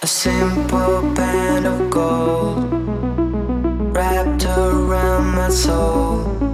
A simple band of gold wrapped around my soul.